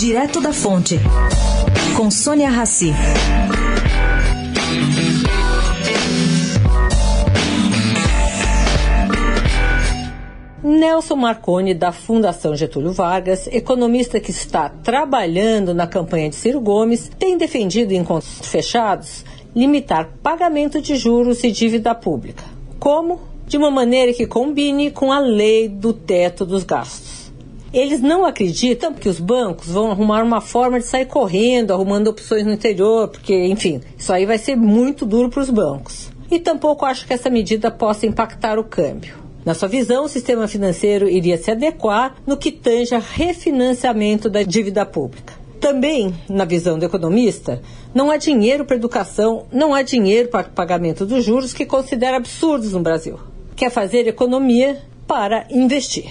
Direto da Fonte, com Sônia Rassi. Nelson Marconi, da Fundação Getúlio Vargas, economista que está trabalhando na campanha de Ciro Gomes, tem defendido em encontros fechados limitar pagamento de juros e dívida pública. Como? De uma maneira que combine com a lei do teto dos gastos. Eles não acreditam que os bancos vão arrumar uma forma de sair correndo, arrumando opções no interior, porque, enfim, isso aí vai ser muito duro para os bancos. E tampouco acho que essa medida possa impactar o câmbio. Na sua visão, o sistema financeiro iria se adequar no que tange a refinanciamento da dívida pública. Também, na visão do economista, não há dinheiro para educação, não há dinheiro para pagamento dos juros que considera absurdos no Brasil. Quer fazer economia para investir.